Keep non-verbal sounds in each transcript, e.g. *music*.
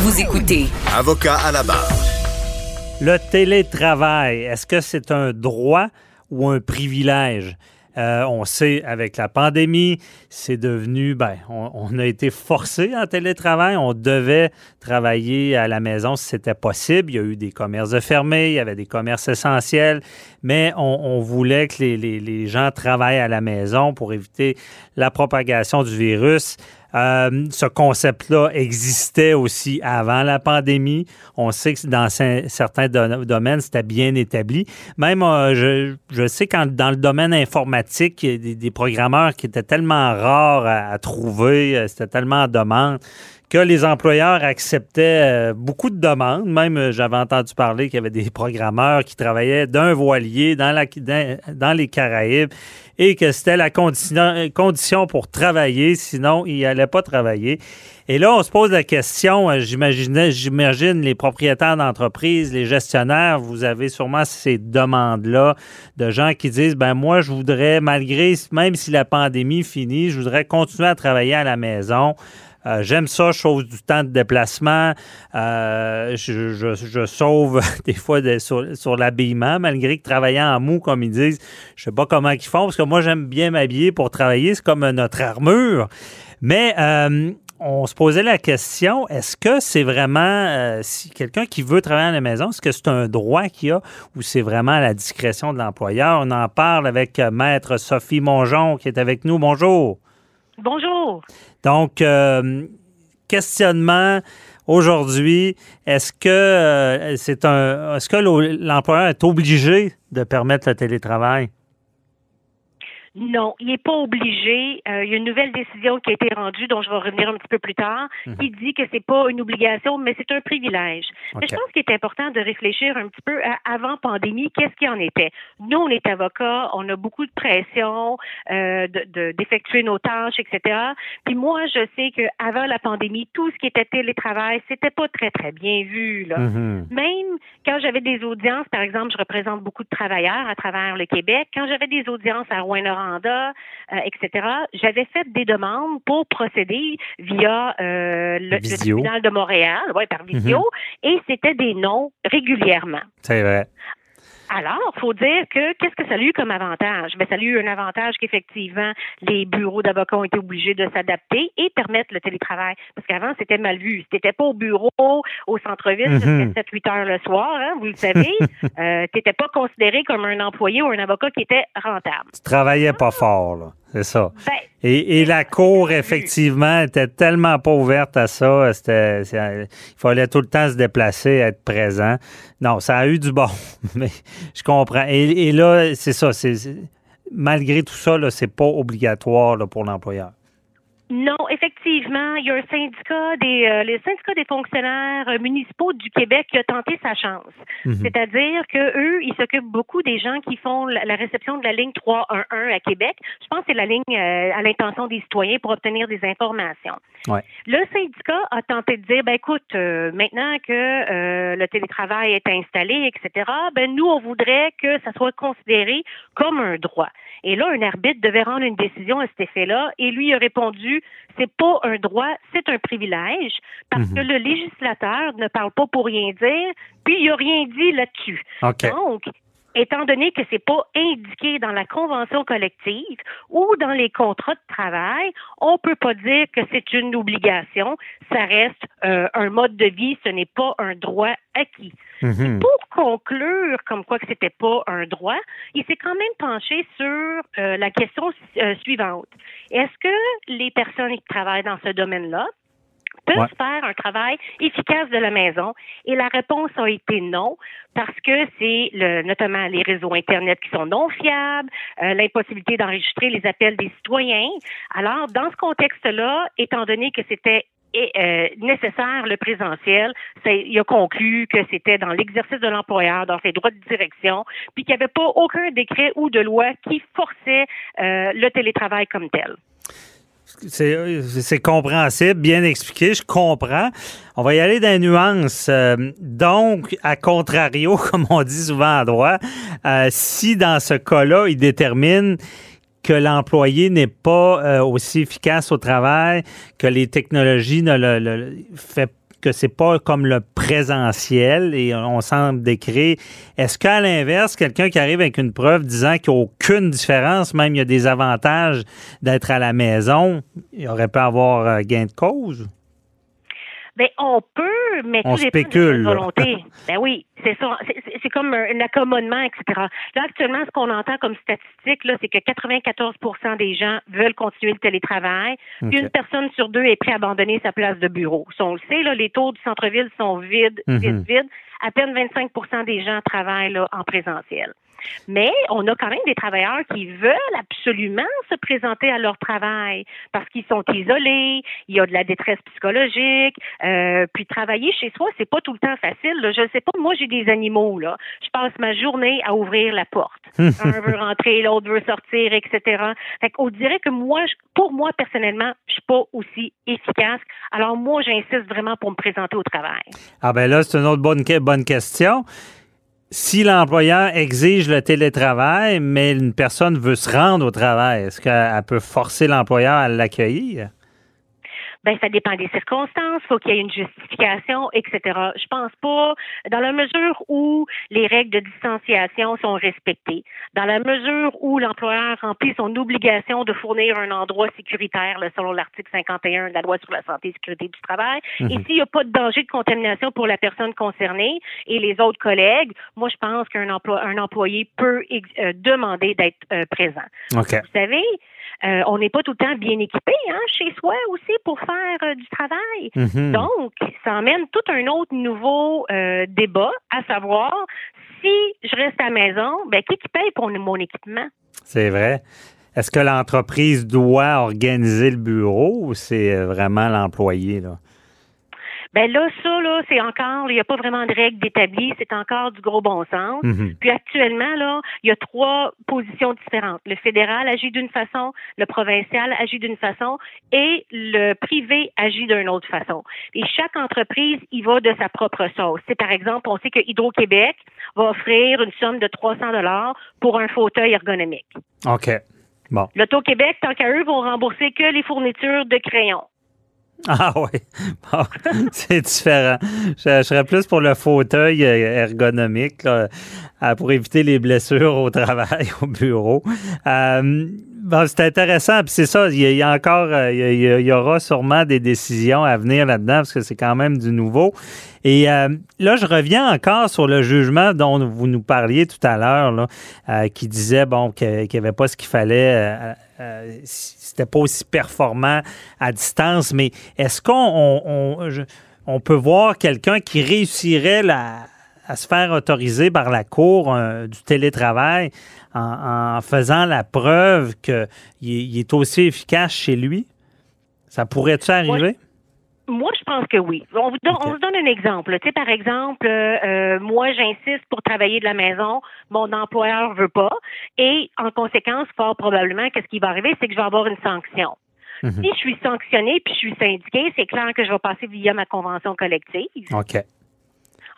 Vous écoutez Avocat à la barre. Le télétravail, est-ce que c'est un droit ou un privilège? Euh, on sait, avec la pandémie, c'est devenu, ben, on, a été forcé en télétravail. On devait travailler à la maison si c'était possible. Il y a eu des commerces fermés, il y avait des commerces essentiels, mais on, voulait que les, les, gens travaillent à la maison pour éviter la propagation du virus. Euh, ce concept-là existait aussi avant la pandémie. On sait que dans certains domaines, c'était bien établi. Même, euh, je, sais quand dans le domaine informatique, il y a des, programmeurs qui étaient tellement rares à, trouver, euh, c'était tellement en demande que les employeurs acceptaient beaucoup de demandes. Même, j'avais entendu parler qu'il y avait des programmeurs qui travaillaient d'un voilier dans, la, dans les Caraïbes et que c'était la condition, pour travailler, sinon il n'allait pas travailler. Et là, on se pose la question, euh, j'imagine les propriétaires d'entreprises, les gestionnaires, vous avez sûrement ces demandes-là de gens qui disent, ben moi, je voudrais, malgré, même si la pandémie finit, je voudrais continuer à travailler à la maison. Euh, j'aime ça, chose du temps de déplacement. Euh, je, sauve *laughs* des fois sur, l'habillement, malgré que travaillant en mou, comme ils disent, je sais pas comment ils font, parce que moi, j'aime bien m'habiller pour travailler. C'est comme notre armure. Mais euh, on se posait la question, est-ce que c'est vraiment, si quelqu'un qui veut travailler à la maison, est-ce que c'est un droit qu'il a ou c'est vraiment à la discrétion de l'employeur? On en parle avec Maître Sophie Mongeon qui est avec nous. Bonjour. Bonjour. Donc, euh, questionnement aujourd'hui, est-ce que euh, c'est un est-ce que l'employeur est obligé de permettre le télétravail? Non, il n'est pas obligé. Euh, il y a une nouvelle décision qui a été rendue, dont je vais revenir un petit peu plus tard, mhm. qui dit que c'est pas une obligation, mais c'est un privilège. Mais je pense qu'il est important de réfléchir un petit peu à avant pandémie, qu'est-ce qui en était. Nous, on est avocats, on a beaucoup de pression euh, d'effectuer nos tâches, etc. Puis moi, je sais qu'avant la pandémie, tout ce qui était télétravail, c'était pas très très bien vu. Là. Mhm. Même quand j'avais des audiences, par exemple, je représente beaucoup de travailleurs à travers le Québec. Quand j'avais des audiences à rouen euh, etc., j'avais fait des demandes pour procéder via euh, le, tribunal de Montréal, ouais, par visio, mhm. et c'était des noms régulièrement. C'est vrai. Alors, faut dire que qu'est-ce que ça a eu comme avantage? Ben, ça a eu un avantage qu'effectivement, les bureaux d'avocats ont été obligés de s'adapter et permettre le télétravail. Parce qu'avant, c'était mal vu. Si t'étais pas au bureau, au centre-ville, mm 7-8 heures le soir, hein, vous le savez, *laughs* euh, t'étais pas considéré comme un employé ou un avocat qui était rentable. Tu travaillais pas fort, là. C'est ça. Ben, et, la cour, effectivement, était tellement pas ouverte à ça. C'était, il fallait tout le temps se déplacer, être présent. Non, ça a eu du bon, *laughs* mais je comprends. Et, là, c'est ça. C'est, malgré tout ça, c'est pas obligatoire pour l'employeur. Non, effectivement, il y a un syndicat des euh, les syndicats des fonctionnaires euh, municipaux du Québec qui a tenté sa chance. Mhm. C'est-à-dire que eux, ils s'occupent beaucoup des gens qui font la, réception de la ligne 311 à Québec. Je pense que c'est la ligne euh, à l'intention des citoyens pour obtenir des informations. Ouais. Le syndicat a tenté de dire ben écoute, maintenant que le télétravail est installé, etc. Ben nous, on voudrait que ça soit considéré comme un droit. Et là, un arbitre devait rendre une décision à cet effet-là, et lui a répondu c'est pas un droit, c'est un privilège, parce que mhm. le législateur ne parle pas pour rien dire, puis il a rien dit là-dessus. Donc, étant donné que c'est pas indiqué dans la convention collective ou dans les contrats de travail, on peut pas dire que c'est une obligation. Ça reste euh, un mode de vie, ce n'est pas un droit acquis. Mhm. Pour conclure comme quoi que c'était pas un droit, il s'est quand même penché sur euh, la question euh, suivante. Est-ce que les personnes qui travaillent dans ce domaine-là peuvent faire un travail efficace de la maison? Et la réponse a été non, parce que c'est le, notamment les réseaux Internet qui sont non fiables, euh, l'impossibilité d'enregistrer les appels des citoyens. Alors, dans ce contexte-là, étant donné que c'était euh, nécessaire le présentiel. Il a conclu que c'était dans l'exercice de l'employeur, dans ses droits de direction, puis qu'il n'y avait pas aucun décret ou de loi qui forçait euh, le télétravail comme tel. C'est compréhensible, bien expliqué, je comprends. On va y aller dans les nuances. Euh, donc, à contrario, *laughs* comme on dit souvent en droit, euh, si dans ce cas-là, il détermine que l'employé n'est pas euh, aussi efficace au travail, que les technologies ne le, fait que c'est pas comme le présentiel et on semble décrire. Est-ce qu'à l'inverse, quelqu'un qui arrive avec une preuve disant qu'il n'y a aucune différence, même il y a des avantages d'être à la maison, il aurait pu avoir euh, gain de cause? Bien, on peut, mais on tout spécule. De volonté. *laughs* ben oui, c'est ça. C'est comme un accommodement, etc. Là, actuellement, ce qu'on entend comme statistique, là, c'est que 94% des gens veulent continuer le télétravail. Puis une personne sur deux est prête à abandonner sa place de bureau. Si on le sait, là, les taux du centre-ville sont vides, vides, mm-hmm. vides. À peine 25% des gens travaillent là, en présentiel. Mais on a quand même des travailleurs qui veulent absolument se présenter à leur travail parce qu'ils sont isolés, il y a de la détresse psychologique, euh, puis travailler chez soi, c'est pas tout le temps facile. Je ne sais pas, moi j'ai des animaux là, je passe ma journée à ouvrir la porte. *laughs* Un veut rentrer, l'autre veut sortir, etc. Fait qu'on dirait que moi, pour moi personnellement, je suis pas aussi efficace. Alors moi, j'insiste vraiment pour me présenter au travail. Ah ben là, c'est une autre bonne bonne question si l'employeur exige le télétravail, mais une personne veut se rendre au travail, est-ce qu'elle peut forcer l'employeur à l'accueillir? Ben ça dépend des circonstances, faut qu'il y ait une justification, etc. Je pense pas, dans la mesure où les règles de distanciation sont respectées, dans la mesure où l'employeur remplit son obligation de fournir un endroit sécuritaire, selon l'article 51 de la loi sur la santé et sécurité du travail, et mhm. s'il n'y a pas de danger de contamination pour la personne concernée et les autres collègues, moi je pense qu'un un employé peut euh, demander d'être euh, présent. Vous savez, euh, on n'est pas tout le temps bien équipé hein, chez soi aussi pour faire euh, du travail. Mhm. Donc, ça emmène tout un autre nouveau euh, débat, à savoir si je reste à la maison, ben, qui paye pour mon équipement? C'est vrai. Est-ce que l'entreprise doit organiser le bureau ou c'est vraiment l'employé? Là? Ben là, ça, là, c'est encore, il n'y a pas vraiment de règles d'établi, c'est encore du gros bon sens. Mhm. Puis actuellement, là, il y a trois positions différentes. Le fédéral agit d'une façon, le provincial agit d'une façon et le privé agit d'une autre façon. Et chaque entreprise y va de sa propre sauce. C'est par exemple, on sait que Hydro-Québec va offrir une somme de 300 dollars pour un fauteuil ergonomique. OK. Bon. L'Auto-Québec, tant qu'à eux, vont rembourser que les fournitures de crayons. *laughs* Ah oui, *laughs* c'est différent. Je, serais plus pour le fauteuil euh, ergonomique pour éviter les blessures au *laughs* travail, au bureau. Euh, c'est intéressant. Puis c'est ça, il y, a, encore, euh, il y, aura sûrement des décisions à venir là-dedans parce que c'est quand même du nouveau. Et là, je reviens encore sur le jugement dont vous nous parliez tout à l'heure, qui disait bon qu'il n'y avait pas ce qu'il fallait euh, c'était pas aussi performant à distance, mais est-ce qu'on on, peut voir quelqu'un qui réussirait à se faire autoriser par la Cour euh, du télétravail en, faisant la preuve qu'il il est aussi efficace chez lui? Ça pourrait-tu arriver? Moi, je pense que oui. On vous donne, on vous donne un exemple. Tu sais, par exemple, euh, euh, moi, j'insiste pour travailler de la maison, mon employeur veut pas, et en conséquence, fort probablement, qu'est-ce qui va arriver, c'est que je vais avoir une sanction. Mhm. Si je suis sanctionné puis je suis syndiqué, c'est clair que je vais passer via ma convention collective. OK.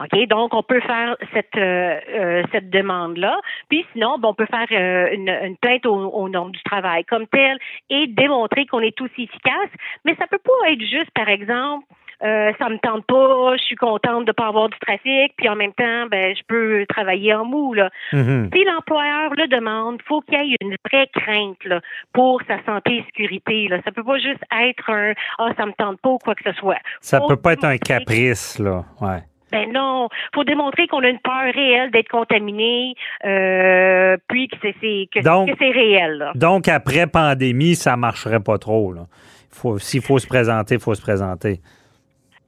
OK, donc on peut faire cette euh, euh, cette demande-là. Puis sinon, on peut faire euh, une, plainte au, nom du travail comme tel et démontrer qu'on est aussi efficace. Mais ça peut pas être juste, par exemple, euh, ça me tente pas, je suis contente de pas avoir du trafic, puis en même temps, ben je peux travailler en mou là. Mm-hmm. Si l'employeur le demande, faut qu'il y ait une vraie crainte là, pour sa santé et sécurité. Là. Ça peut pas juste être un ah ça me tente pas ou quoi que ce soit. Ça peut pas être un caprice là, ouais. Ben non, faut démontrer qu'on a une peur réelle d'être contaminé, euh, puis que c'est que, c'est réel. Donc après pandémie, ça marcherait pas trop. S'il faut se présenter, il faut se présenter.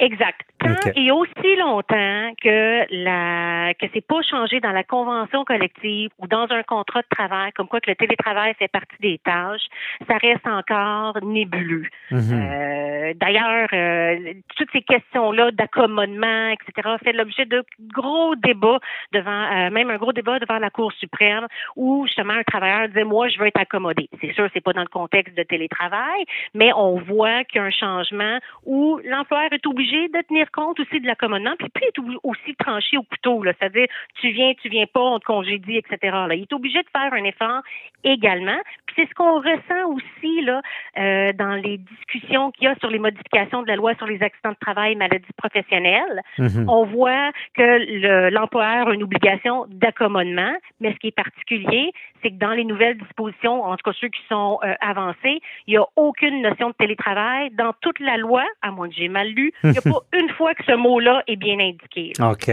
Exact. Tant et aussi longtemps que la que c'est pas changé dans la convention collective ou dans un contrat de travail, comme quoi que le télétravail fait partie des tâches, ça reste encore nébuleux. Mhm. euh, D'ailleurs, euh, toutes ces questions-là d'accommodement, etc., fait l'objet de gros débats devant, euh, même un gros débat devant la Cour suprême, où justement un travailleur disait moi je veux être accommodé. C'est sûr, c'est pas dans le contexte de télétravail, mais on voit qu'il y a un changement où l'employeur est obligé obligé de tenir compte aussi de l'accommodement, puis puis est aussi tranché au couteau, c'est-à-dire tu viens, tu viens pas, on te congédie, etc. Là. Il est obligé de faire un effort également. Puis c'est ce qu'on ressent aussi là euh, dans les discussions qu'il y a sur les modifications de la loi sur les accidents de travail, maladies professionnelles. Mm-hmm. On voit que l'employeur a une obligation d'accommodement, mais ce qui est particulier, c'est que dans les nouvelles dispositions, en tout cas ceux qui sont euh, avancés, il n'y a aucune notion de télétravail dans toute la loi, à moins que j'ai mal lu. Il n'y a pas *laughs* une fois que ce mot-là est bien indiqué. OK.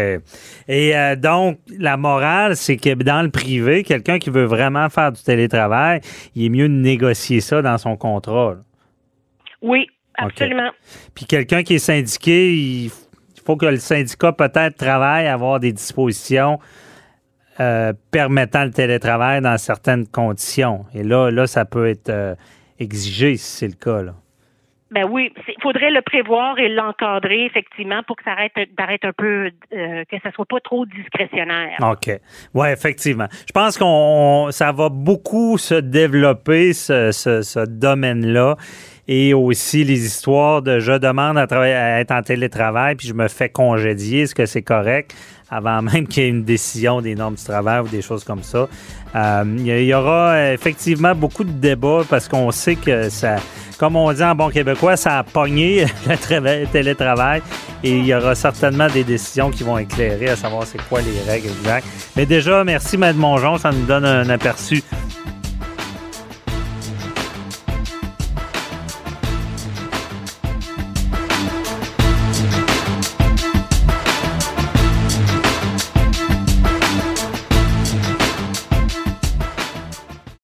Et euh, donc, la morale, c'est que dans le privé, quelqu'un qui veut vraiment faire du télétravail, il est mieux de négocier ça dans son contrat. Oui, absolument. Puis quelqu'un qui est syndiqué, il faut que le syndicat peut-être travaille à avoir des dispositions euh, permettant le télétravail dans certaines conditions. Et là, là ça peut être euh, exigé si c'est le cas. Là. Ben oui, il faudrait le prévoir et l'encadrer effectivement pour que ça arrête d'arrêter un peu, euh, que ça soit pas trop discrétionnaire. OK. Oui, effectivement. Je pense qu'on ça va beaucoup se développer ce, ce, ce domaine-là et aussi les histoires de je demande à, à être en télétravail puis je me fais congédier, est-ce que c'est correct? avant même qu'il y ait une décision des normes du travail ou des choses comme ça. Euh, il y aura effectivement beaucoup de débats parce qu'on sait que ça, comme on dit en bon québécois, ça a pogné *laughs* le télétravail et il y aura certainement des décisions qui vont éclairer à savoir c'est quoi les règles exactes. Mais déjà, merci Maître Mongeon, ça nous donne un aperçu